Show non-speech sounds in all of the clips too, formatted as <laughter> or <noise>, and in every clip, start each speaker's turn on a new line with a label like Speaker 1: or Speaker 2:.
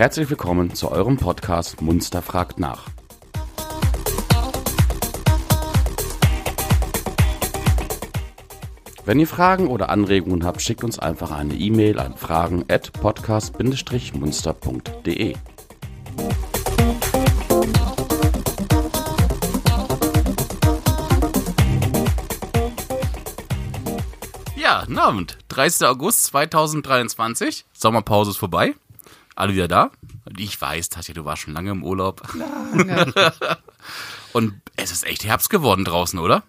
Speaker 1: Herzlich willkommen zu eurem Podcast Munster fragt nach. Wenn ihr Fragen oder Anregungen habt, schickt uns einfach eine E-Mail an fragen at podcast-munster.de. Ja, guten Abend. 30. August 2023. Sommerpause ist vorbei. Alle wieder da. Ich weiß, Tatja, du warst schon lange im Urlaub.
Speaker 2: Lange. <laughs>
Speaker 1: Und es ist echt Herbst geworden draußen, oder?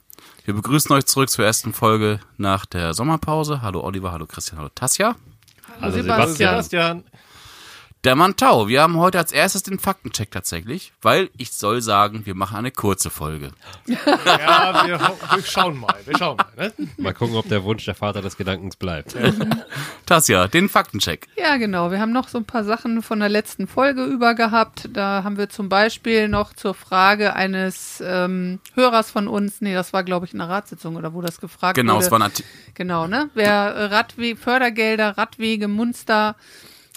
Speaker 1: Wir begrüßen euch zurück zur ersten Folge nach der Sommerpause. Hallo Oliver, hallo Christian, hallo Tasja.
Speaker 2: Also
Speaker 3: Sebastian.
Speaker 2: Sebastian.
Speaker 1: Der Mantau. Wir haben heute als erstes den Faktencheck tatsächlich, weil ich soll sagen, wir machen eine kurze Folge. <laughs>
Speaker 2: Ja, wir, wir schauen mal. Wir schauen mal. Ne?
Speaker 3: Mal gucken, ob der Wunsch der Vater des Gedankens bleibt.
Speaker 1: Tasja, den Faktencheck.
Speaker 4: Ja, genau. Wir haben noch so ein paar Sachen von der letzten Folge über gehabt. Da haben wir zum Beispiel noch zur Frage eines ähm, Hörers von uns, nee, das war, glaube ich, in einer Ratssitzung oder wo das gefragt
Speaker 1: Genau,
Speaker 4: wurde.
Speaker 1: es war ein Arti-
Speaker 4: Genau, ne? Wer Radwe Fördergelder, Radwege, Munster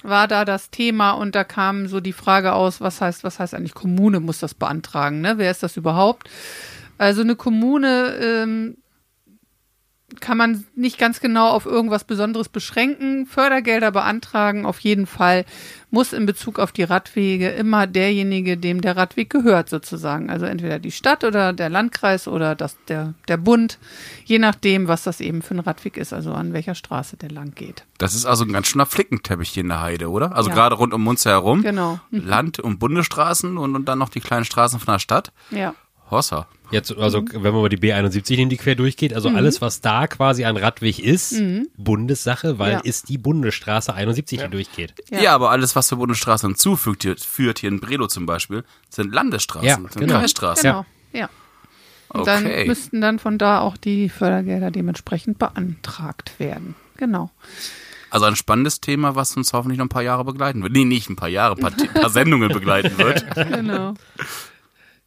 Speaker 4: war da das Thema und da kam so die Frage aus, was heißt, was heißt eigentlich Kommune muss das beantragen, ne? Wer ist das überhaupt? Also eine Kommune ähm, kann man nicht ganz genau auf irgendwas Besonderes beschränken. Fördergelder beantragen auf jeden Fall muss in Bezug auf die Radwege immer derjenige, dem der Radweg gehört, sozusagen. Also entweder die Stadt oder der Landkreis oder das, der, der Bund, je nachdem, was das eben für ein Radweg ist, also an welcher Straße der lang geht.
Speaker 1: Das ist also ein ganz schöner Flickenteppich hier in der Heide, oder? Also
Speaker 4: Ja.
Speaker 1: gerade rund um Munster herum.
Speaker 4: Genau.
Speaker 1: Land- und Bundesstraßen und, und dann noch die kleinen Straßen von der Stadt.
Speaker 4: Ja.
Speaker 1: Hossa.
Speaker 3: Jetzt, also, wenn man mal die B71 in die quer durchgeht, also alles, was da quasi ein Radweg ist, Bundessache, weil
Speaker 4: Ja.
Speaker 3: ist die Bundesstraße 71, die durchgeht.
Speaker 1: Ja.
Speaker 4: Ja.
Speaker 1: aber alles, was zur Bundesstraße hinzufügt, hier, führt hier in Brelo zum Beispiel, sind Landesstraßen,
Speaker 3: Ja,
Speaker 1: sind
Speaker 3: genau.
Speaker 1: Kreisstraßen.
Speaker 4: Genau. Ja. Und dann
Speaker 1: Okay.
Speaker 4: müssten dann von da auch die Fördergelder dementsprechend beantragt werden. Genau.
Speaker 1: Also ein spannendes Thema, was uns hoffentlich noch ein paar Jahre begleiten wird. Nee, nicht ein paar Jahre, ein paar, ein paar Sendungen begleiten wird. <laughs>
Speaker 4: Genau.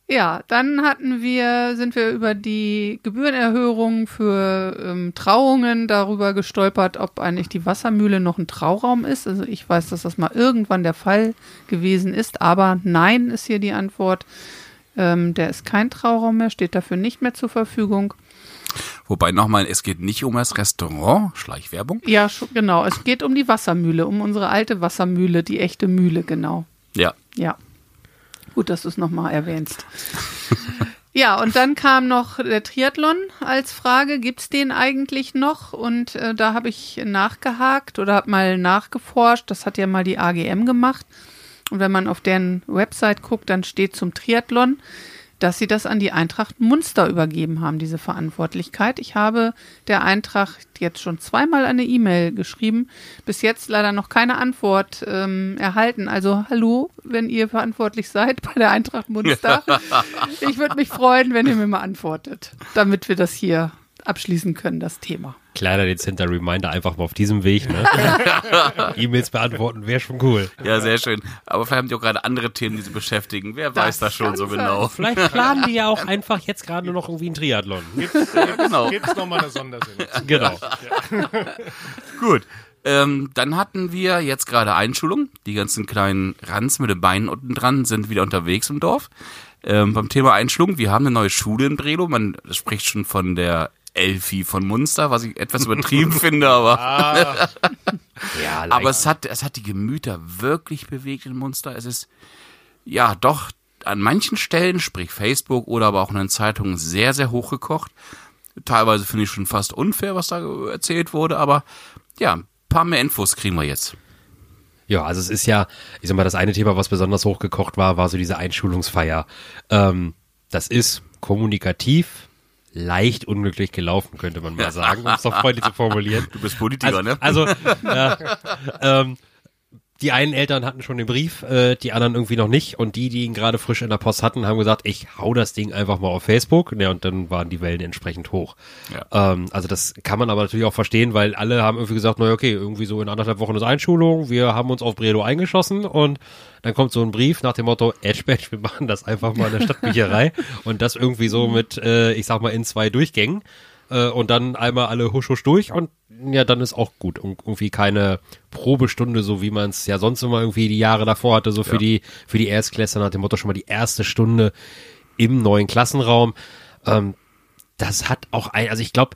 Speaker 4: Ja, dann hatten wir, sind wir über die Gebührenerhöhung für ähm, Trauungen darüber gestolpert, ob eigentlich die Wassermühle noch ein Trauraum ist. Also ich weiß, dass das mal irgendwann der Fall gewesen ist, aber nein ist hier die Antwort. Ähm, der ist kein Trauraum mehr, steht dafür nicht mehr zur Verfügung.
Speaker 1: Wobei nochmal, es geht nicht um das Restaurant, Schleichwerbung.
Speaker 4: Ja, genau. Es geht um die Wassermühle, um unsere alte Wassermühle, die echte Mühle, genau.
Speaker 1: Ja.
Speaker 4: Ja. Gut, dass du es nochmal erwähnst. ja, und dann kam noch der Triathlon als Frage, gibt's den eigentlich noch? Und äh, da habe ich nachgehakt oder habe mal nachgeforscht. Das hat ja mal die AGM gemacht. Und wenn man auf deren Website guckt, dann steht zum Triathlon, dass sie das an die Eintracht Munster übergeben haben, diese Verantwortlichkeit. Ich habe der Eintracht jetzt schon zweimal eine E-Mail geschrieben, bis jetzt leider noch keine Antwort ähm, erhalten. Also hallo, wenn ihr verantwortlich seid bei der Eintracht Munster. <laughs> ich würde mich freuen, wenn ihr mir mal antwortet, damit wir das hier abschließen können, das Thema.
Speaker 3: Kleiner dezenter Reminder, einfach mal auf diesem Weg, ne? <laughs> E-Mails beantworten wäre schon cool.
Speaker 1: Ja, sehr schön. Aber vielleicht haben die auch gerade andere Themen, die sie beschäftigen. Wer
Speaker 4: Das
Speaker 1: weiß das schon so
Speaker 4: sein.
Speaker 1: genau.
Speaker 3: Vielleicht planen die ja auch einfach jetzt gerade nur noch irgendwie einen Triathlon.
Speaker 1: genau.
Speaker 2: Gibt's noch mal eine Sondersendung?
Speaker 3: Genau. <laughs>
Speaker 1: Gut. Ähm, dann hatten wir jetzt gerade Einschulung. Die ganzen kleinen Ranz mit den Beinen unten dran sind wieder unterwegs im Dorf. Ähm, beim Thema Einschulung, wir haben eine neue Schule in Brelo. Man spricht schon von der Elfi von Munster, was ich etwas übertrieben <laughs> finde, aber,
Speaker 2: Ah, <laughs>
Speaker 3: Ja,
Speaker 1: aber es hat, es hat die Gemüter wirklich bewegt in Munster. Es ist, ja, doch an manchen Stellen, sprich Facebook oder aber auch in den Zeitungen, sehr, sehr hochgekocht. Teilweise finde ich schon fast unfair, was da erzählt wurde, aber ja, ein paar mehr Infos kriegen wir jetzt.
Speaker 3: Ja, also es ist ja, ich sag mal, das eine Thema, was besonders hochgekocht war, war so diese Einschulungsfeier. Ähm, das ist kommunikativ leicht unglücklich gelaufen, könnte man mal sagen, um es doch freundlich zu formulieren.
Speaker 1: Du bist Politiker,
Speaker 3: Also,
Speaker 1: ne?
Speaker 3: also ja, ähm, die einen Eltern hatten schon den Brief, äh, die anderen irgendwie noch nicht. Und die, die ihn gerade frisch in der Post hatten, haben gesagt, ich hau das Ding einfach mal auf Facebook. Ja, und dann waren die Wellen entsprechend hoch.
Speaker 1: Ja.
Speaker 3: Ähm, also das kann man aber natürlich auch verstehen, weil alle haben irgendwie gesagt, naja, okay, irgendwie so in anderthalb Wochen ist Einschulung, wir haben uns auf Bredo eingeschossen und dann kommt so ein Brief nach dem Motto, Edgebatch, wir machen das einfach mal in der Stadtbücherei <laughs> und das irgendwie so mit, äh, ich sag mal, in zwei Durchgängen. Äh, und dann einmal alle husch husch durch und ja, dann ist auch gut. Und irgendwie keine Probestunde, so wie man es ja sonst immer irgendwie die Jahre davor hatte, so für
Speaker 1: Ja.
Speaker 3: die für die Erstklässler nach dem Motto schon mal die erste Stunde im neuen Klassenraum. Ähm, das hat auch ein, also ich glaube,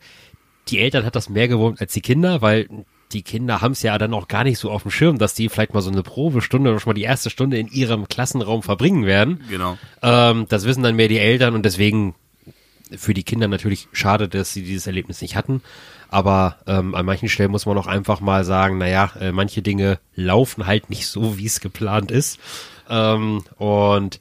Speaker 3: die Eltern hat das mehr gewohnt als die Kinder, weil die Kinder haben es ja dann auch gar nicht so auf dem Schirm, dass die vielleicht mal so eine Probestunde oder schon mal die erste Stunde in ihrem Klassenraum verbringen werden.
Speaker 1: Genau.
Speaker 3: Ähm, das wissen dann mehr die Eltern und deswegen für die Kinder natürlich schade, dass sie dieses Erlebnis nicht hatten. Aber ähm, an manchen Stellen muss man auch einfach mal sagen, naja, äh, manche Dinge laufen halt nicht so, wie es geplant ist. Ähm, und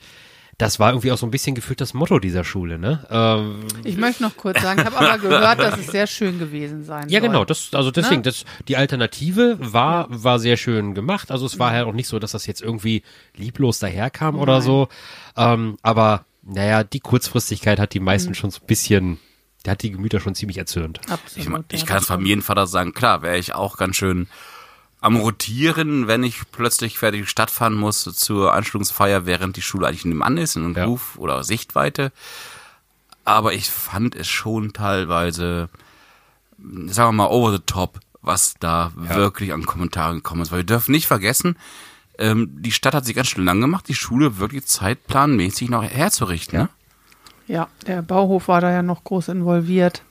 Speaker 3: das war irgendwie auch so ein bisschen gefühlt das Motto dieser Schule, ne? Ähm,
Speaker 4: Ich möchte noch kurz sagen, ich habe aber gehört, dass es sehr schön gewesen sein
Speaker 3: ja,
Speaker 4: soll.
Speaker 3: genau, das, also deswegen,
Speaker 4: Ne?
Speaker 3: das, die Alternative war, war sehr schön gemacht. Also es war halt auch nicht so, dass das jetzt irgendwie lieblos daherkam oder
Speaker 4: Nein.
Speaker 3: so. Ähm, aber naja, die Kurzfristigkeit hat die
Speaker 4: Mhm.
Speaker 3: meisten schon so ein bisschen, der hat die Gemüter schon ziemlich erzürnt.
Speaker 4: Absolut.
Speaker 1: Ich, ich
Speaker 4: ja,
Speaker 1: kann als. Familienvater sagen, klar, wäre ich auch ganz schön am Rotieren, wenn ich plötzlich fertig Stadt fahren muss zur Einschulungsfeier, während die Schule eigentlich nebenan ist, in
Speaker 3: Ja.
Speaker 1: Ruf oder Sichtweite. Aber ich fand es schon teilweise, sagen wir mal, over the top, was da wirklich an Kommentaren gekommen ist. Weil wir dürfen nicht vergessen, ähm, die Stadt hat sich ganz schön lang gemacht, die Schule wirklich zeitplanmäßig noch herzurichten. Ne?
Speaker 4: Ja, der Bauhof war da ja noch groß involviert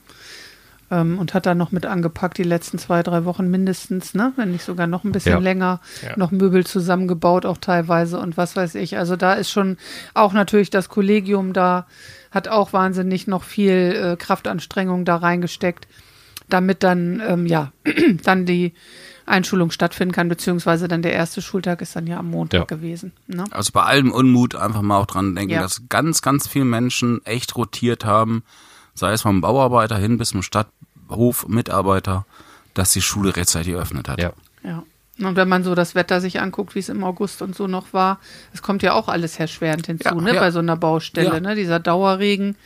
Speaker 4: ähm, und hat da noch mit angepackt die letzten zwei, drei Wochen mindestens, ne? wenn nicht sogar noch ein bisschen
Speaker 3: Ja.
Speaker 4: länger,
Speaker 2: Ja.
Speaker 4: noch Möbel zusammengebaut auch teilweise und was weiß ich. Also da ist schon auch natürlich das Kollegium da, hat auch wahnsinnig noch viel äh, Kraftanstrengung da reingesteckt, damit dann, ähm, ja, <clears throat> dann die Einschulung stattfinden kann, beziehungsweise dann der erste Schultag ist dann ja am Montag
Speaker 3: Ja.
Speaker 4: gewesen. Ne?
Speaker 1: Also bei allem Unmut einfach mal auch dran denken,
Speaker 4: Ja.
Speaker 1: dass ganz, ganz viele Menschen echt rotiert haben, sei es vom Bauarbeiter hin bis zum Stadthof-Mitarbeiter, dass die Schule rechtzeitig eröffnet hat.
Speaker 3: Ja.
Speaker 4: Ja. Und wenn man so das Wetter sich anguckt, wie es im August und so noch war, es kommt ja auch alles erschwerend hinzu,
Speaker 1: Ja,
Speaker 4: ne,
Speaker 1: ja.
Speaker 4: bei so einer Baustelle,
Speaker 1: Ja.
Speaker 4: ne, dieser Dauerregen,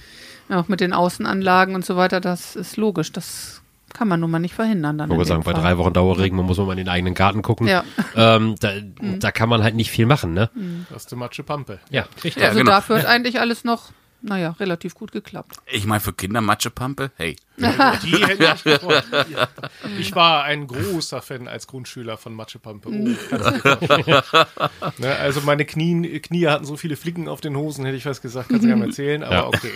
Speaker 4: auch mit den Außenanlagen und so weiter, das ist logisch, das kann man nun mal nicht verhindern dann.
Speaker 3: Ich wollte sagen,
Speaker 4: dem
Speaker 3: bei
Speaker 4: Fall.
Speaker 3: drei Wochen Dauerregen, man muss mal in den eigenen Garten gucken.
Speaker 4: Ja.
Speaker 3: Ähm, da, <laughs> da kann man halt nicht viel machen, ne?
Speaker 2: Das ist die Matsche Pampe.
Speaker 3: Ja, richtig.
Speaker 1: Ja,
Speaker 4: Also
Speaker 1: genau.
Speaker 4: dafür hat eigentlich alles noch, naja, relativ gut geklappt.
Speaker 1: Ich meine, für Kinder Matschepampe, hey. <laughs>
Speaker 2: Die hätte <laughs> ich war ein großer Fan als Grundschüler von Matsche Pampe. Oh, <laughs> ne, also meine Knie, Knie hatten so viele Flicken auf den Hosen, hätte ich was gesagt, kannst du gar nicht erzählen, aber
Speaker 3: Ja.
Speaker 2: okay.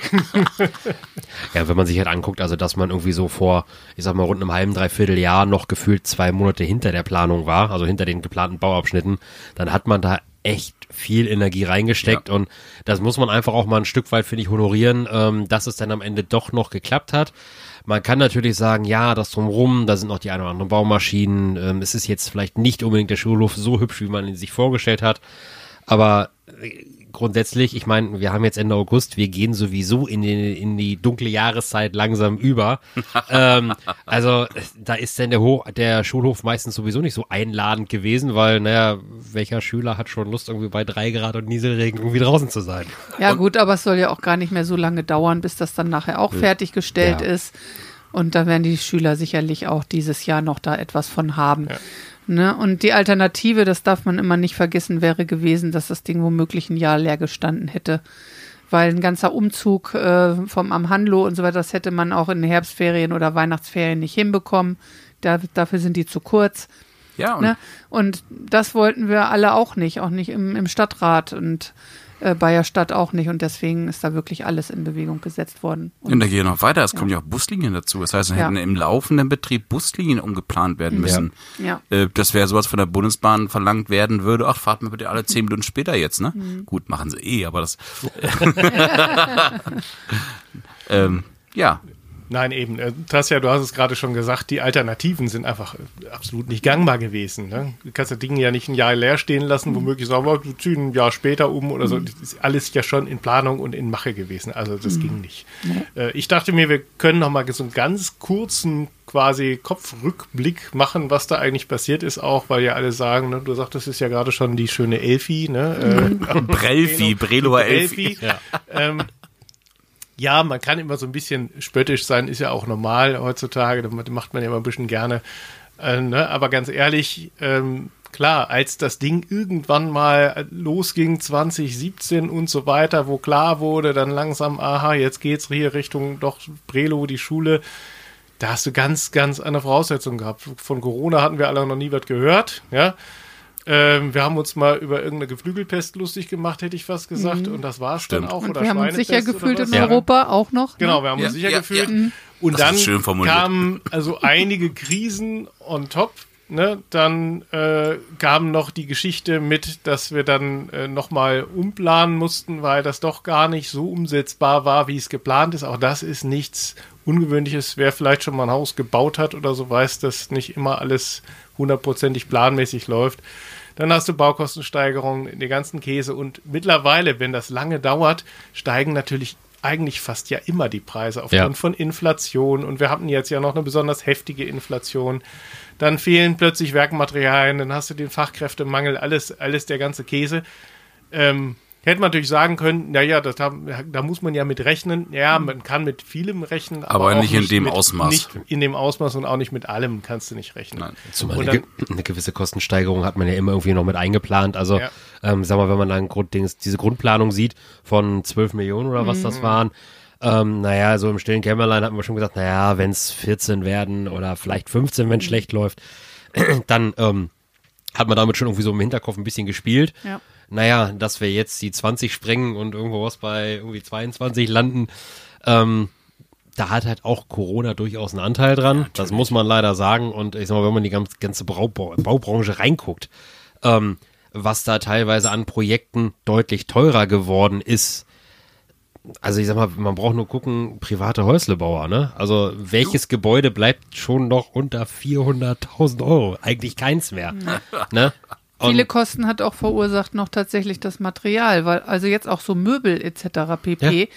Speaker 3: Ja, wenn man sich halt anguckt, also dass man irgendwie so vor, ich sag mal, rund einem halben, dreiviertel Jahr noch gefühlt zwei Monate hinter der Planung war, also hinter den geplanten Bauabschnitten, dann hat man da echt viel Energie reingesteckt
Speaker 1: Ja.
Speaker 3: und das muss man einfach auch mal ein Stück weit, finde ich, honorieren, ähm, dass es dann am Ende doch noch geklappt hat. Man kann natürlich sagen, ja, das drumrum, da sind noch die ein oder anderen Baumaschinen, ähm, es ist jetzt vielleicht nicht unbedingt der Schulhof so hübsch, wie man ihn sich vorgestellt hat, aber äh, grundsätzlich, ich meine, wir haben jetzt Ende August, wir gehen sowieso in die, in die dunkle Jahreszeit langsam über. <laughs> ähm, also da ist denn der, Ho der Schulhof meistens sowieso nicht so einladend gewesen, weil, naja, welcher Schüler hat schon Lust, irgendwie bei drei Grad und Nieselregen irgendwie draußen zu sein?
Speaker 4: Ja gut, aber es soll ja auch gar nicht mehr so lange dauern, bis das dann nachher auch fertiggestellt
Speaker 3: Ja.
Speaker 4: ist. Und da werden die Schüler sicherlich auch dieses Jahr noch da etwas von haben. Ne? Und die Alternative, das darf man immer nicht vergessen, wäre gewesen, dass das Ding womöglich ein Jahr leer gestanden hätte. Weil ein ganzer Umzug äh, vom Amhandlo und so weiter, das hätte man auch in den Herbstferien oder Weihnachtsferien nicht hinbekommen. Da, dafür sind die zu kurz.
Speaker 1: Ja, und
Speaker 4: Ne? Und das wollten wir alle auch nicht, auch nicht im, im Stadtrat und äh, Bayer Stadt auch nicht. Und deswegen ist da wirklich alles in Bewegung gesetzt worden.
Speaker 1: Und da geht noch weiter, es kommen ja auch Buslinien dazu. Das heißt, dann
Speaker 4: Ja.
Speaker 1: hätten im laufenden Betrieb Buslinien umgeplant werden müssen.
Speaker 4: Ja.
Speaker 1: Äh, Das wäre sowas von der Bundesbahn verlangt werden würde. Ach, fahrt mir bitte alle zehn Minuten später jetzt, ne?
Speaker 4: Mhm.
Speaker 1: Gut, machen sie eh, aber das. <laughs> <laughs> ähm, ja,
Speaker 2: Nein, eben. Äh, Tasja, du hast es gerade schon gesagt, die Alternativen sind einfach äh, absolut nicht gangbar gewesen. Ne? Du kannst das Ding ja nicht ein Jahr leer stehen lassen, womöglich sagen, wir wir ziehen ein Jahr später um oder so. Das ist alles ja schon in Planung und in Mache gewesen. Also das ging nicht. Äh, Ich dachte mir, wir können noch mal so einen ganz kurzen quasi Kopfrückblick machen, was da eigentlich passiert ist, auch weil ja alle sagen, ne, du sagtest es ist ja gerade schon die schöne Elfi, ne? Äh, <laughs>
Speaker 1: Brelfi, Brelower Elfi.
Speaker 2: Elfi. <laughs> Ähm, ja, man kann immer so ein bisschen spöttisch sein, ist ja auch normal heutzutage, das macht man ja immer ein bisschen gerne. Äh, ne? Aber ganz ehrlich, ähm, klar, als das Ding irgendwann mal losging, 2017 und so weiter, wo klar wurde, dann langsam, aha, jetzt geht's hier Richtung doch Brelo, die Schule. Da hast du ganz, ganz andere Voraussetzungen gehabt. Von Corona hatten wir alle noch nie was gehört, ja. Ähm, wir haben uns mal über irgendeine Geflügelpest lustig gemacht, hätte ich fast gesagt. Und das war's dann
Speaker 1: Stimmt.
Speaker 2: auch.
Speaker 4: Und
Speaker 2: oder
Speaker 4: wir haben uns sicher gefühlt in
Speaker 2: Ja.
Speaker 4: Europa auch noch.
Speaker 2: Genau,
Speaker 4: Ne?
Speaker 2: wir haben
Speaker 1: Ja,
Speaker 2: uns sicher
Speaker 1: ja,
Speaker 2: gefühlt.
Speaker 1: ja.
Speaker 2: Und
Speaker 1: Das
Speaker 2: dann
Speaker 1: ist schön formuliert.
Speaker 2: kamen also einige Krisen on top. Ne? Dann äh, kam noch die Geschichte mit, dass wir dann äh, nochmal umplanen mussten, weil das doch gar nicht so umsetzbar war, wie es geplant ist. Auch das ist nichts Ungewöhnliches. Wer vielleicht schon mal ein Haus gebaut hat oder so, weiß, dass nicht immer alles hundertprozentig planmäßig läuft. Dann hast du Baukostensteigerungen, den ganzen Käse. Und mittlerweile, wenn das lange dauert, steigen natürlich eigentlich fast ja immer die Preise aufgrund
Speaker 3: Ja.
Speaker 2: von Inflation. Und wir hatten jetzt ja noch eine besonders heftige Inflation. Dann fehlen plötzlich Werkmaterialien, dann hast du den Fachkräftemangel, alles, alles der ganze Käse. Ähm, hätte man natürlich sagen können, naja, das haben, da muss man ja mit rechnen. Ja, man kann mit vielem rechnen, aber,
Speaker 1: Aber
Speaker 2: auch
Speaker 1: nicht in dem
Speaker 2: mit,
Speaker 1: Ausmaß.
Speaker 2: Nicht in dem Ausmaß und auch nicht mit allem kannst du nicht rechnen.
Speaker 1: Nein.
Speaker 3: Zumal
Speaker 2: Und
Speaker 3: eine, ge eine gewisse Kostensteigerung hat man ja immer irgendwie noch mit eingeplant. Also,
Speaker 2: Ja.
Speaker 3: ähm, sag mal, wenn man dann Grunddings, diese Grundplanung sieht von 12 Millionen oder was das waren, ähm, naja, so im stillen Kämmerlein hatten wir schon gesagt, naja, wenn es 14 werden oder vielleicht 15, wenn es schlecht läuft, <clears throat> dann ähm, hat man damit schon irgendwie so im Hinterkopf ein bisschen gespielt.
Speaker 4: Ja.
Speaker 3: Naja, dass wir jetzt die 20 sprengen und irgendwo was bei irgendwie 22 landen, ähm, da hat halt auch Corona durchaus einen Anteil dran. das muss man leider sagen. Und ich sag mal, wenn man die ganz- ganze Baubranche reinguckt, ähm, was da teilweise an Projekten deutlich teurer geworden ist. Also ich sag mal, man braucht nur gucken, private Häuslebauer, ne? Also welches Gebäude bleibt schon noch unter 400.000 Euro? Eigentlich keins mehr, ne? Und-
Speaker 4: Viele Kosten hat auch verursacht noch tatsächlich das Material, weil also jetzt auch so Möbel etc. pp.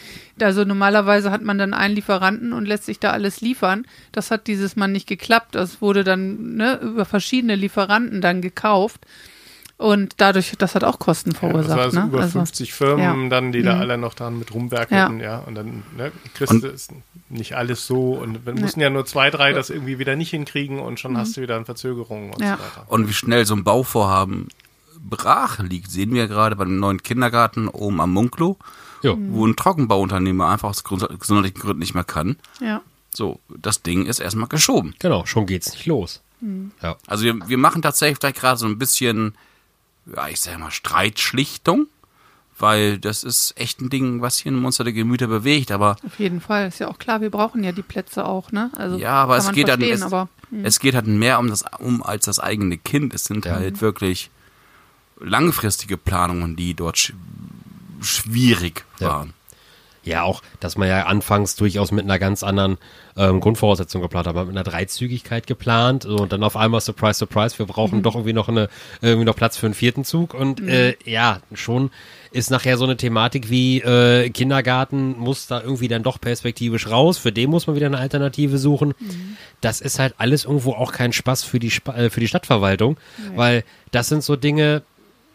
Speaker 4: Also normalerweise hat man dann einen Lieferanten und lässt sich da alles liefern. Das hat dieses Mal nicht geklappt. Das wurde dann ne, über verschiedene Lieferanten dann gekauft und dadurch, das hat auch Kosten
Speaker 2: Das
Speaker 4: verursacht.
Speaker 2: war also
Speaker 4: ne?
Speaker 2: über
Speaker 4: also,
Speaker 2: 50 Firmen
Speaker 4: ja.
Speaker 2: dann, die da
Speaker 4: Mhm.
Speaker 2: alle noch dran mit rumwerkelten, ja. Und dann ne, kriegst
Speaker 1: Und-
Speaker 2: du es nicht alles so. Und wir mussten ja nur zwei, drei das irgendwie wieder nicht hinkriegen und schon hast du wieder eine Verzögerung und
Speaker 4: Mhm. Ja.
Speaker 2: so weiter.
Speaker 1: Und wie schnell so ein Bauvorhaben brach liegt, sehen wir gerade bei dem neuen Kindergarten oben am Munklo,
Speaker 3: Ja.
Speaker 1: wo ein Trockenbauunternehmer einfach aus gesundheitlichen Gründen nicht mehr kann.
Speaker 4: Ja.
Speaker 1: So, das Ding ist erstmal geschoben.
Speaker 3: Genau, schon geht's nicht los. Ja.
Speaker 1: Also wir, wir machen tatsächlich vielleicht gerade so ein bisschen, ja, ich sag mal, Streitschlichtung, weil das ist echt ein Ding, was hier ein Monster der Gemüter bewegt, aber
Speaker 4: Auf jeden Fall, ist ja auch klar, wir brauchen ja die Plätze auch, ne? Also
Speaker 1: ja, aber es geht
Speaker 4: verstehen,
Speaker 1: es,
Speaker 4: aber
Speaker 1: es geht halt mehr um das, um als das eigene Kind. Es sind halt wirklich langfristige Planungen, die dort sch schwierig
Speaker 3: Ja.
Speaker 1: waren.
Speaker 3: Ja, auch, dass man ja anfangs durchaus mit einer ganz anderen ähm, Grundvoraussetzung geplant hat. Man hat mit einer Dreizügigkeit geplant so, und dann auf einmal Surprise, Surprise, wir brauchen doch irgendwie noch eine, irgendwie noch Platz für einen vierten Zug. Und äh, ja, schon ist nachher so eine Thematik wie äh, Kindergarten muss da irgendwie dann doch perspektivisch raus, für den muss man wieder eine Alternative suchen. Das ist halt alles irgendwo auch kein Spaß für die, Spa äh, für die Stadtverwaltung, weil das sind so Dinge,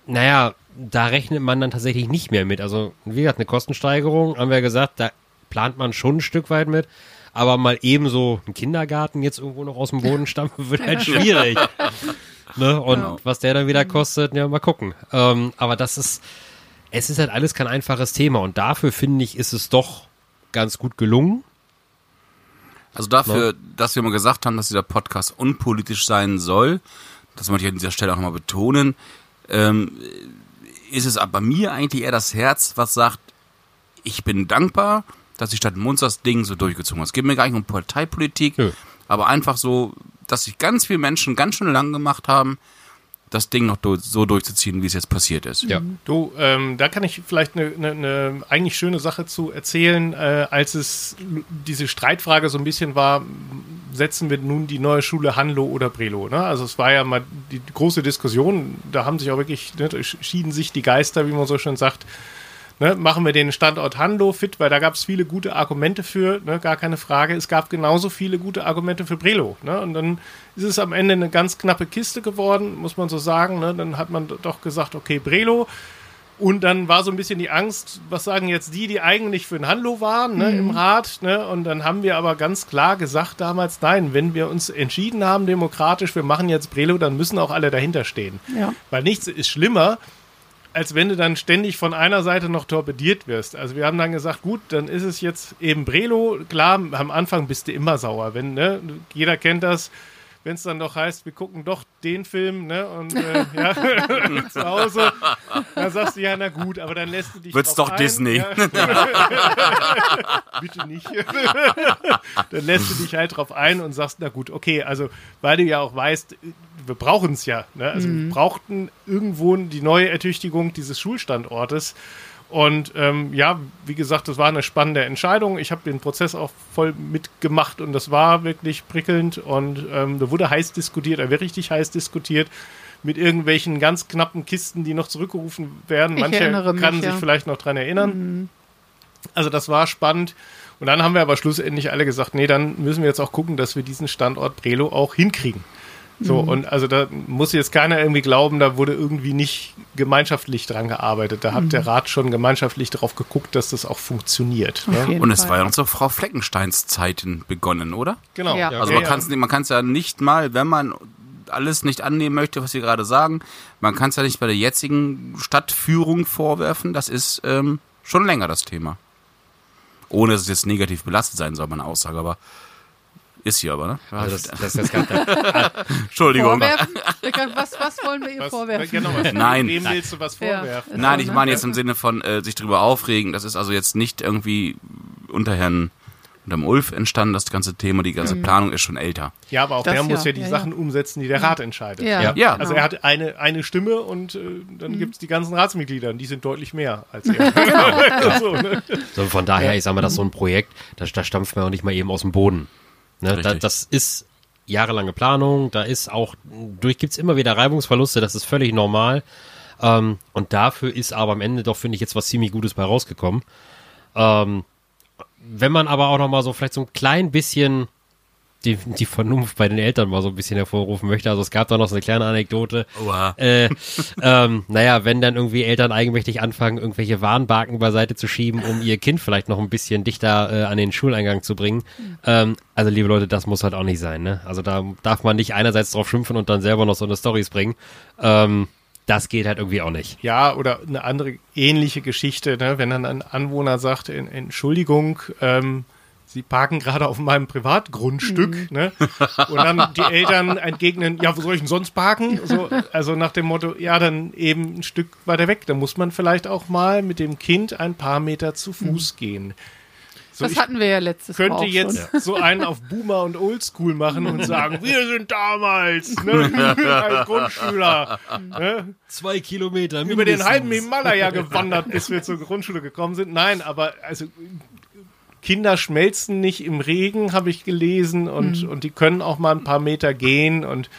Speaker 3: naja, da rechnet man dann tatsächlich nicht mehr mit. Also, wie gesagt, eine Kostensteigerung, haben wir gesagt, da plant man schon ein Stück weit mit. Aber mal eben so einen Kindergarten jetzt irgendwo noch aus dem Boden <laughs> stampfen, wird halt schwierig. ne? Und
Speaker 4: Ja.
Speaker 3: was der dann wieder kostet, ja, mal gucken. Ähm, aber das ist, es ist halt alles kein einfaches Thema. Und dafür finde ich, ist es doch ganz gut gelungen.
Speaker 1: Also dafür, dass wir mal gesagt haben, dass dieser Podcast unpolitisch sein soll, das möchte ich an dieser Stelle auch nochmal betonen, ähm, ist es aber bei mir eigentlich eher das Herz, was sagt, ich bin dankbar, dass die Stadt Munster das Ding so durchgezogen hat. Es geht mir gar nicht um Parteipolitik,
Speaker 3: Nö.
Speaker 1: aber einfach so, dass sich ganz viele Menschen ganz schön lang gemacht haben, das Ding noch so durchzuziehen, wie es jetzt passiert ist.
Speaker 3: Ja.
Speaker 2: Du, ähm, da kann ich vielleicht eine ne, ne eigentlich schöne Sache zu erzählen, äh, als es diese Streitfrage so ein bisschen war, setzen wir nun die neue Schule Hanlo oder Brelo? Ne? Also es war ja mal die große Diskussion, da haben sich auch wirklich, ne, da schieden sich die Geister, wie man so schön sagt. Ne, machen wir den Standort Hanlo fit, weil da gab es viele gute Argumente für, ne, gar keine Frage. Es gab genauso viele gute Argumente für Brelo. Ne, und dann ist es am Ende eine ganz knappe Kiste geworden, muss man so sagen. Ne, dann hat man doch gesagt, okay, Brelo, Und dann war so ein bisschen die Angst, was sagen jetzt die, die eigentlich für ein Handlo waren ne, im Rat. Ne? Und dann haben wir aber ganz klar gesagt damals, nein, wenn wir uns entschieden haben demokratisch, wir machen jetzt Brelo, dann müssen auch alle dahinter stehen.
Speaker 4: Ja.
Speaker 2: Weil nichts ist schlimmer, als wenn du dann ständig von einer Seite noch torpediert wirst. Also wir haben dann gesagt, gut, dann ist es jetzt eben Brelo. Klar, am Anfang bist du immer sauer. Wenn, ne, jeder kennt das, wenn es dann doch heißt, wir gucken doch den Film, ne? Und äh, <laughs> ja, <laughs> zu Hause, dann sagst du, ja, na gut, aber dann lässt du dich.
Speaker 1: Wird's doch
Speaker 2: ein,
Speaker 1: Disney.
Speaker 2: Ja. <laughs> Bitte nicht. dann lässt du dich halt drauf ein und sagst, na gut, okay, also weil du ja auch weißt, wir brauchen es ja. Ne? Also wir brauchten irgendwo die neue Ertüchtigung dieses Schulstandortes. Und ähm, ja, wie gesagt, das war eine spannende Entscheidung. Ich habe den Prozess auch voll mitgemacht und das war wirklich prickelnd und ähm, da wurde heiß diskutiert, da wird richtig heiß diskutiert mit irgendwelchen ganz knappen Kisten, die noch zurückgerufen werden.
Speaker 4: Ich
Speaker 2: Manche
Speaker 4: mich,
Speaker 2: kann sich
Speaker 4: ja.
Speaker 2: vielleicht noch dran erinnern. Also das war spannend. Und dann haben wir aber schlussendlich alle gesagt, nee, dann müssen wir jetzt auch gucken, dass wir diesen Standort Brelo auch hinkriegen. So,
Speaker 4: Mhm.
Speaker 2: und also da muss jetzt keiner irgendwie glauben, da wurde irgendwie nicht gemeinschaftlich dran gearbeitet. Da hat
Speaker 4: Mhm.
Speaker 2: der Rat schon gemeinschaftlich darauf geguckt, dass das auch funktioniert. Ne?
Speaker 1: Und es
Speaker 4: Fall.
Speaker 1: war ja noch zu Frau Fleckensteins Zeiten begonnen, oder?
Speaker 2: Genau.
Speaker 4: Ja.
Speaker 1: Also man kann es man kann's ja nicht mal, wenn man alles nicht annehmen möchte, was Sie gerade sagen, man kann es ja nicht bei der jetzigen Stadtführung vorwerfen. Das ist ähm, schon länger das Thema. Ohne dass es jetzt negativ belastet sein soll, meine Aussage, aber ist hier aber, ne?
Speaker 3: Also das, das, das kann, <laughs>
Speaker 1: Entschuldigung.
Speaker 4: Vorwerfen? Was, was wollen wir ihr
Speaker 2: Was,
Speaker 4: vorwerfen?
Speaker 2: Genau, was, <laughs>
Speaker 1: Nein.
Speaker 2: Wem willst du was
Speaker 4: Ja.
Speaker 2: vorwerfen?
Speaker 1: Nein, ich
Speaker 4: ne?
Speaker 1: meine jetzt im Sinne von äh, sich drüber aufregen. Das ist also jetzt nicht irgendwie unter Herrn unterm Ulf entstanden, das ganze Thema. Die ganze Planung ist schon älter.
Speaker 2: Ja, aber auch
Speaker 4: Das
Speaker 2: der muss
Speaker 4: ja,
Speaker 2: ja die
Speaker 4: ja,
Speaker 2: Sachen umsetzen, die der Rat entscheidet.
Speaker 4: Ja,
Speaker 3: Ja.
Speaker 1: Ja.
Speaker 2: Also
Speaker 4: genau.
Speaker 2: er hat eine, eine Stimme und äh, dann
Speaker 4: Mhm.
Speaker 2: gibt's die ganzen Ratsmitglieder und die sind deutlich mehr als er. <laughs> so, ne?
Speaker 3: So, von daher, ich sag mal, das ist so ein Projekt, das, das stampft man auch nicht mal eben aus dem Boden. Ne? Da, das ist jahrelange Planung, da ist auch, durch gibt's immer wieder Reibungsverluste, das ist völlig normal. Ähm, und dafür ist aber am Ende doch, finde ich, jetzt was ziemlich Gutes bei rausgekommen. Ähm, wenn man aber auch noch mal so vielleicht so ein klein bisschen die, die Vernunft bei den Eltern mal so ein bisschen hervorrufen möchte. Also es gab da noch so eine kleine Anekdote.
Speaker 1: Oha.
Speaker 3: Äh, ähm, naja, wenn dann irgendwie Eltern eigenmächtig anfangen, irgendwelche Warnbarken beiseite zu schieben, um ihr Kind vielleicht noch ein bisschen dichter äh, an den Schuleingang zu bringen. Ähm, also liebe Leute, das muss halt auch nicht sein. Ne? Also da darf man nicht einerseits drauf schimpfen und dann selber noch so eine Stories bringen. Ähm, das geht halt irgendwie auch nicht.
Speaker 2: Ja, oder eine andere ähnliche Geschichte, ne? wenn dann ein Anwohner sagt, en- Entschuldigung, ähm, Sie parken gerade auf meinem Privatgrundstück, ne? Und dann die Eltern entgegnen, ja, wo soll ich denn sonst parken? So, also nach dem Motto, ja, dann eben ein Stück weiter weg. Da muss man vielleicht auch mal mit dem Kind ein paar Meter zu Fuß gehen. So,
Speaker 4: Das
Speaker 2: ich
Speaker 4: hatten wir ja letztes Mal
Speaker 2: könnte
Speaker 4: auch
Speaker 2: jetzt
Speaker 4: schon.
Speaker 2: so einen auf Boomer und Oldschool machen und sagen, wir sind damals ne, <laughs> als Grundschüler ne,
Speaker 3: Zwei Kilometer
Speaker 2: über den halben Himalaya gewandert, bis wir zur Grundschule gekommen sind. Nein, aber also Kinder schmelzen nicht im Regen, habe ich gelesen, und, und die können auch mal ein paar Meter gehen und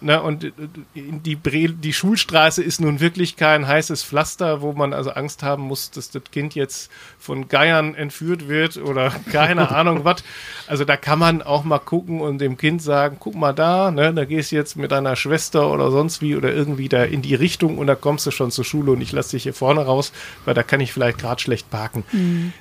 Speaker 2: Ne, und äh, die, Bre die Schulstraße ist nun wirklich kein heißes Pflaster, wo man also Angst haben muss, dass das Kind jetzt von Geiern entführt wird oder <laughs> keine Ahnung was. Also da kann man auch mal gucken und dem Kind sagen, guck mal da, ne, da gehst du jetzt mit deiner Schwester oder sonst wie oder irgendwie da in die Richtung und da kommst du schon zur Schule und ich lasse dich hier vorne raus, weil da kann ich vielleicht gerade schlecht parken.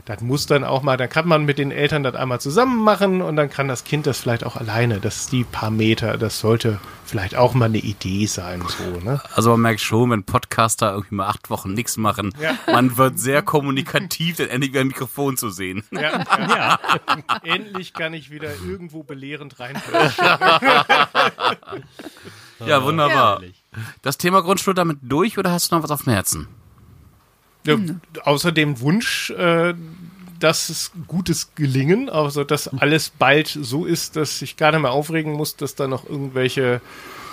Speaker 2: Das muss dann auch mal, dann kann man mit den Eltern das einmal zusammen machen und dann kann das Kind das vielleicht auch alleine, das ist die paar Meter, das sollte vielleicht auch mal eine Idee sein, so, ne?
Speaker 1: Also man merkt schon, wenn Podcaster irgendwie mal acht Wochen nichts machen, man wird sehr kommunikativ, dann endlich wieder ein Mikrofon zu sehen.
Speaker 2: Ja, ja. <laughs> Endlich kann ich wieder irgendwo belehrend reinflaschen. <laughs>
Speaker 1: Ja, wunderbar. Das Thema Grundschule damit durch oder hast du noch was auf dem Herzen?
Speaker 2: Ja, außer dem Wunsch, äh, dass es gutes Gelingen, also dass alles bald so ist, dass ich gar nicht mehr aufregen muss, dass da noch irgendwelche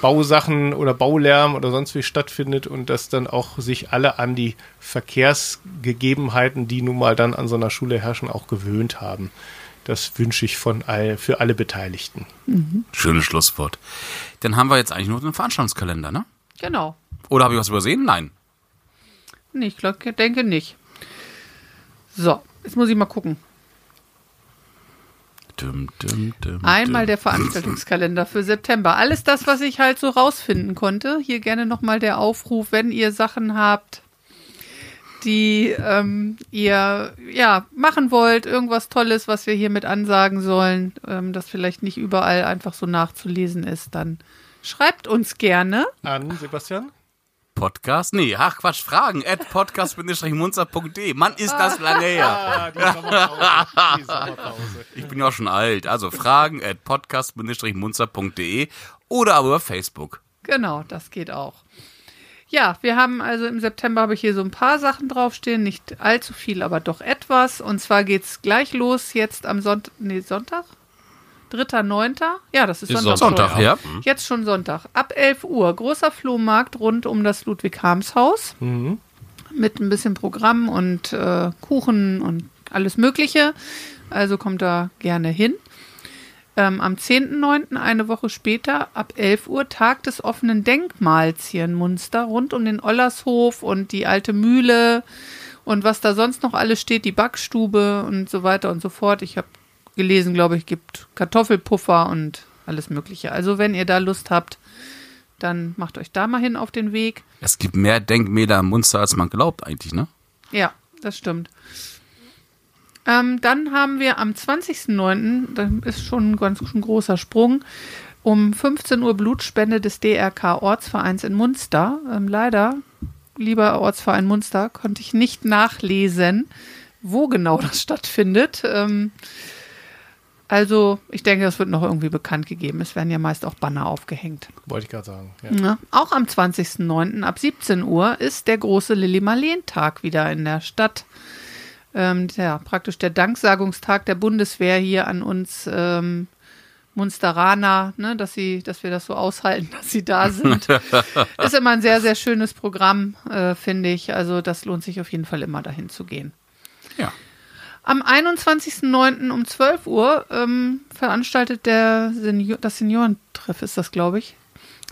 Speaker 2: Bausachen oder Baulärm oder sonst wie stattfindet und dass dann auch sich alle an die Verkehrsgegebenheiten, die nun mal dann an so einer Schule herrschen, auch gewöhnt haben. Das wünsche ich von all, für alle Beteiligten.
Speaker 1: Schönes Schlusswort. Dann haben wir jetzt eigentlich nur den Veranstaltungskalender, ne?
Speaker 4: Genau.
Speaker 1: Oder habe ich was übersehen? Nein.
Speaker 4: Nee, ich glaub, denke nicht. So, jetzt muss ich mal gucken.
Speaker 1: Dum, dum, dum,
Speaker 4: Einmal
Speaker 1: dum.
Speaker 4: der Veranstaltungskalender für September. Alles das, was ich halt so rausfinden konnte. Hier gerne nochmal der Aufruf, wenn ihr Sachen habt, die ähm, ihr ja machen wollt, irgendwas Tolles, was wir hiermit ansagen sollen, ähm, das vielleicht nicht überall einfach so nachzulesen ist, dann schreibt uns gerne.
Speaker 2: An Sebastian?
Speaker 1: Podcast? Nee, ach Quatsch, Fragen at podcast-munzer.de. Mann, ist das lange her. <laughs>
Speaker 2: Ah, die Sommerpause. Die Sommerpause.
Speaker 1: Ich bin ja auch schon alt. Also Fragen at podcast-munzer.de oder aber über Facebook.
Speaker 4: Genau, das geht auch. Ja, wir haben also im September habe ich hier so ein paar Sachen draufstehen, nicht allzu viel, aber doch etwas. Und zwar geht's gleich los jetzt am Sonntag, nee, Sonntag? 3.9. Ja, das ist,
Speaker 3: Ist
Speaker 4: Sonntag.
Speaker 3: Sonntag,
Speaker 1: Sonntag, ja.
Speaker 4: Jetzt schon Sonntag. Ab 11 Uhr. Großer Flohmarkt rund um das Ludwig-Harms-Haus. Mit ein bisschen Programm und äh, Kuchen und alles Mögliche. Also kommt da gerne hin. Ähm, am 10.9., eine Woche später, ab 11 Uhr, Tag des offenen Denkmals hier in Munster, rund um den Ollershof und die alte Mühle und was da sonst noch alles steht, die Backstube und so weiter und so fort. Ich habe gelesen, glaube ich, gibt Kartoffelpuffer und alles Mögliche. Also wenn ihr da Lust habt, dann macht euch da mal hin auf den Weg.
Speaker 1: Es gibt mehr Denkmäler im Munster, als man glaubt eigentlich, ne?
Speaker 4: Ja, das stimmt. Ähm, dann haben wir am 20.09., das ist schon ein ganz ein großer Sprung, um 15 Uhr Blutspende des DRK Ortsvereins in Munster. Ähm, leider, lieber Ortsverein Munster, konnte ich nicht nachlesen, wo genau das stattfindet. Ähm, also, ich denke, das wird noch irgendwie bekannt gegeben. Es werden ja meist auch Banner aufgehängt.
Speaker 2: Wollte ich gerade sagen. Ja.
Speaker 4: Ja. Auch am 20.09. ab 17 Uhr ist der große Lilly-Marleen-Tag wieder in der Stadt. Ähm, ja, praktisch der Danksagungstag der Bundeswehr hier an uns ähm, Munsteraner, ne, dass sie, dass wir das so aushalten, <laughs> dass sie da sind. <laughs> ist immer ein sehr, sehr schönes Programm, äh, finde ich. Also das lohnt sich auf jeden Fall immer dahin zu gehen.
Speaker 1: Ja.
Speaker 4: Am 21.09. um 12 Uhr ähm, veranstaltet der Senior, das Seniorentreff, ist das, glaube ich,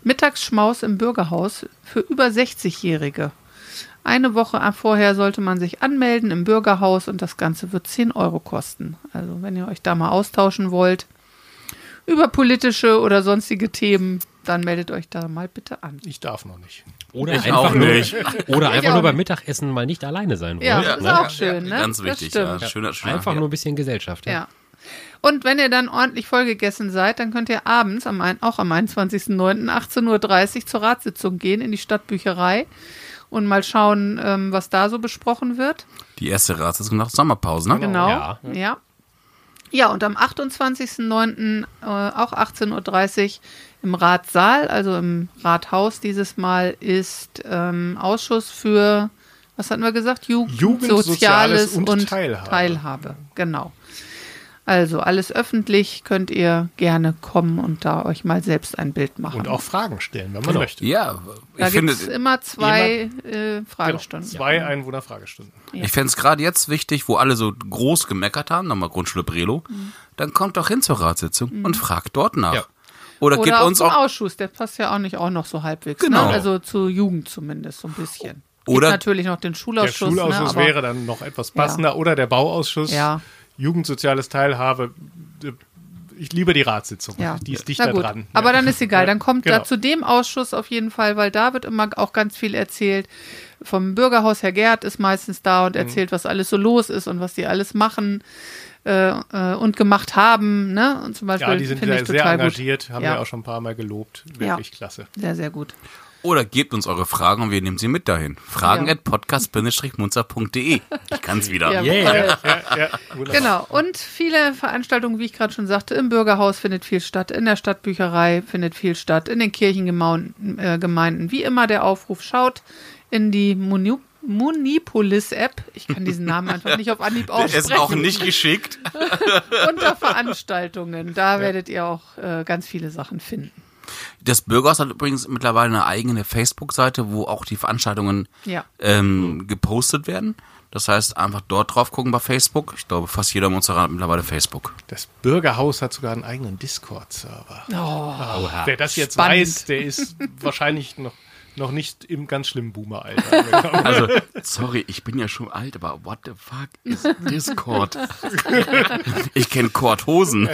Speaker 4: Mittagsschmaus im Bürgerhaus für über 60-Jährige. Eine Woche vorher sollte man sich anmelden im Bürgerhaus und das Ganze wird 10 Euro kosten. Also wenn ihr euch da mal austauschen wollt über politische oder sonstige Themen, dann meldet euch da mal bitte an.
Speaker 2: Ich darf noch nicht.
Speaker 3: Oder
Speaker 1: Ich
Speaker 3: einfach
Speaker 1: auch
Speaker 3: nur,
Speaker 1: nicht.
Speaker 3: Oder einfach nur beim. Mittagessen mal nicht alleine sein wollen.
Speaker 4: Ja,
Speaker 1: Ja,
Speaker 4: ist
Speaker 1: ne?
Speaker 4: auch schön, ne?
Speaker 1: Ganz
Speaker 4: Das
Speaker 1: wichtig. Ja. Schöner, schöner,
Speaker 3: Einfach
Speaker 1: ja.
Speaker 3: nur ein bisschen Gesellschaft.
Speaker 4: Ja. Und wenn ihr dann ordentlich vollgegessen seid, dann könnt ihr abends, am, ein- auch am 21.09., 18.30 Uhr zur Ratssitzung gehen in die Stadtbücherei und mal schauen, ähm, was da so besprochen wird.
Speaker 1: Die erste Ratssitzung nach Sommerpause, ne?
Speaker 4: Genau.
Speaker 3: Ja.
Speaker 4: Ja. Ja, und am 28.09. Äh, auch 18.30 Uhr im Ratssaal, also im Rathaus dieses Mal, ist ähm, Ausschuss für, was hatten wir gesagt? Jugend,
Speaker 2: Jugend,
Speaker 4: Soziales
Speaker 2: Soziales und
Speaker 4: und,
Speaker 2: Teilhabe.
Speaker 4: Teilhabe. Genau. Also alles öffentlich, könnt ihr gerne kommen und da euch mal selbst ein Bild machen.
Speaker 2: Und auch Fragen stellen, wenn man
Speaker 3: Genau.
Speaker 2: möchte.
Speaker 1: Ja,
Speaker 4: da
Speaker 1: ich finde,
Speaker 4: gibt es immer zwei äh,
Speaker 2: Genau.
Speaker 4: Fragestunden.
Speaker 2: Zwei Einwohner-Fragestunden.
Speaker 1: ich fände es gerade jetzt wichtig, wo alle so groß gemeckert haben, nochmal Grundschule Brelo, dann kommt doch hin zur Ratssitzung und fragt dort nach.
Speaker 3: Ja.
Speaker 1: Oder,
Speaker 4: Oder
Speaker 1: gibt
Speaker 4: auch
Speaker 1: uns
Speaker 4: zum
Speaker 1: auch
Speaker 4: Ausschuss, der passt ja auch nicht auch noch so halbwegs.
Speaker 1: Genau.
Speaker 4: Ne? Also zur Jugend zumindest so ein bisschen.
Speaker 1: Oder-
Speaker 4: Gibt natürlich noch den
Speaker 2: Der
Speaker 4: Schulausschuss.
Speaker 2: Schulausschuss
Speaker 4: ne? aber,
Speaker 2: wäre dann noch etwas passender. Oder der Bauausschuss.
Speaker 4: Ja.
Speaker 2: Jugend, Soziales, Teilhabe. Ich liebe die Ratssitzung.
Speaker 4: Ja.
Speaker 2: Die ist dichter
Speaker 4: gut.
Speaker 2: dran.
Speaker 4: Aber
Speaker 2: Ja.
Speaker 4: dann ist egal. Dann kommt
Speaker 2: Genau.
Speaker 4: da zu dem Ausschuss auf jeden Fall, weil da wird immer auch ganz viel erzählt. Vom Bürgerhaus Herr Gerd ist meistens da
Speaker 2: Mhm.
Speaker 4: und erzählt, was alles so los ist und was die alles machen äh, äh, und gemacht haben. Ne? Und zum Beispiel
Speaker 2: Ja, die sind sehr, sehr engagiert, haben
Speaker 4: Ja.
Speaker 2: wir auch schon ein paar Mal gelobt. Wirklich klasse.
Speaker 4: gut. Sehr, sehr gut.
Speaker 1: Oder gebt uns eure Fragen und wir nehmen sie mit dahin. Fragen
Speaker 4: Ja.
Speaker 1: at podcast-munzer.de. Ich kann's <laughs> wieder.
Speaker 4: Ja,
Speaker 3: Yeah.
Speaker 2: Ja, ja.
Speaker 4: Genau. Und viele Veranstaltungen, wie ich gerade schon sagte, im Bürgerhaus findet viel statt, in der Stadtbücherei findet viel statt, in den Kirchengemeinden, äh, Gemeinden. Wie immer der Aufruf, schaut in die Muni Munipolis-App. Ich kann diesen Namen einfach nicht auf Anhieb <laughs>
Speaker 1: Der
Speaker 4: aussprechen.
Speaker 1: ist auch nicht geschickt. <laughs>
Speaker 4: Unter Veranstaltungen. Da werdet ihr auch äh, ganz viele Sachen finden.
Speaker 1: Das Bürgerhaus hat übrigens mittlerweile eine eigene Facebook-Seite, wo auch die Veranstaltungen
Speaker 4: Ja.
Speaker 1: ähm, gepostet werden. Das heißt, einfach dort drauf gucken bei Facebook. Ich glaube, fast jeder Monster hat mittlerweile Facebook.
Speaker 2: Das Bürgerhaus hat sogar einen eigenen Discord-Server.
Speaker 4: Oh,
Speaker 2: Wer das jetzt
Speaker 4: Spannend.
Speaker 2: weiß, der ist <laughs> wahrscheinlich noch noch nicht im ganz schlimmen Boomer-Alter. <laughs>
Speaker 1: Also, sorry, ich bin ja schon alt, aber what the fuck ist Discord? <laughs> ich kenne Korthosen.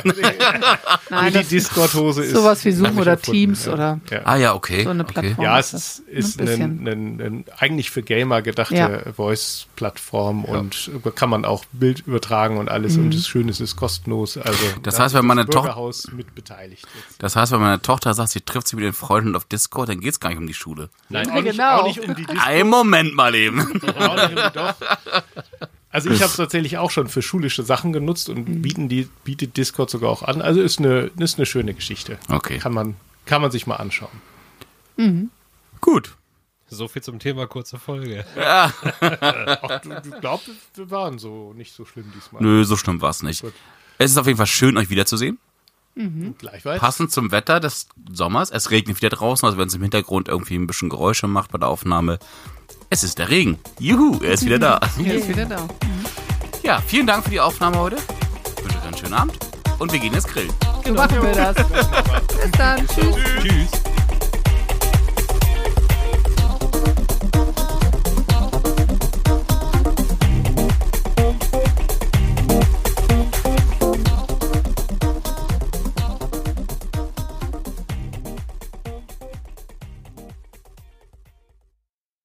Speaker 1: <laughs>
Speaker 4: Nein,
Speaker 2: die Discord-Hose ist.
Speaker 4: sowas wie Zoom oder
Speaker 2: erfunden,
Speaker 4: Teams
Speaker 2: ja.
Speaker 4: oder
Speaker 2: Ja.
Speaker 1: Ah ja, okay.
Speaker 4: so eine
Speaker 1: okay.
Speaker 4: Plattform.
Speaker 2: Ja,
Speaker 4: ist
Speaker 2: es ist, ist
Speaker 4: Ein
Speaker 2: ein, ein, ein, eigentlich für Gamer gedachte
Speaker 4: Ja.
Speaker 2: Voice-Plattform und kann man auch Bild übertragen und alles.
Speaker 4: Mhm.
Speaker 2: Und das Schöne ist, es ist kostenlos. Also
Speaker 1: Das
Speaker 2: da
Speaker 1: heißt, wenn meine Toch-
Speaker 2: Bürgerhaus mit beteiligt. Jetzt.
Speaker 1: Das heißt, wenn meine Tochter sagt, sie trifft sich mit den Freunden auf Discord, dann geht's gar nicht um die Schule.
Speaker 3: Nein,
Speaker 2: Auch nicht,
Speaker 4: genau.
Speaker 2: auch nicht um die <laughs> Disco,
Speaker 1: Ein Moment mal eben. <laughs>
Speaker 2: nicht um. Also ich habe es tatsächlich auch schon für schulische Sachen genutzt
Speaker 4: Mhm.
Speaker 2: und bieten die, bietet Discord sogar auch an. Also ist eine, ist eine schöne Geschichte.
Speaker 1: Okay.
Speaker 2: Kann man, kann man sich mal anschauen.
Speaker 1: Gut.
Speaker 3: so viel zum Thema kurze Folge. <laughs>
Speaker 2: Ach, du, du glaubst, wir waren so nicht so schlimm diesmal.
Speaker 1: Nö, so schlimm war's nicht.
Speaker 2: Gut.
Speaker 1: Es ist auf jeden Fall schön, euch wiederzusehen.
Speaker 2: Gleichfalls.
Speaker 1: Passend zum Wetter des Sommers. Es regnet wieder draußen, also wenn es im Hintergrund irgendwie ein bisschen Geräusche macht bei der Aufnahme. Es ist der Regen. Juhu, er ist wieder da. <laughs>
Speaker 4: Er ist wieder da.
Speaker 1: Ja, vielen Dank für die Aufnahme heute. Ich wünsche euch einen schönen Abend und wir gehen jetzt grillen.
Speaker 4: So machen wir das. <laughs> Bis dann. Tschüss.
Speaker 3: Tschüss.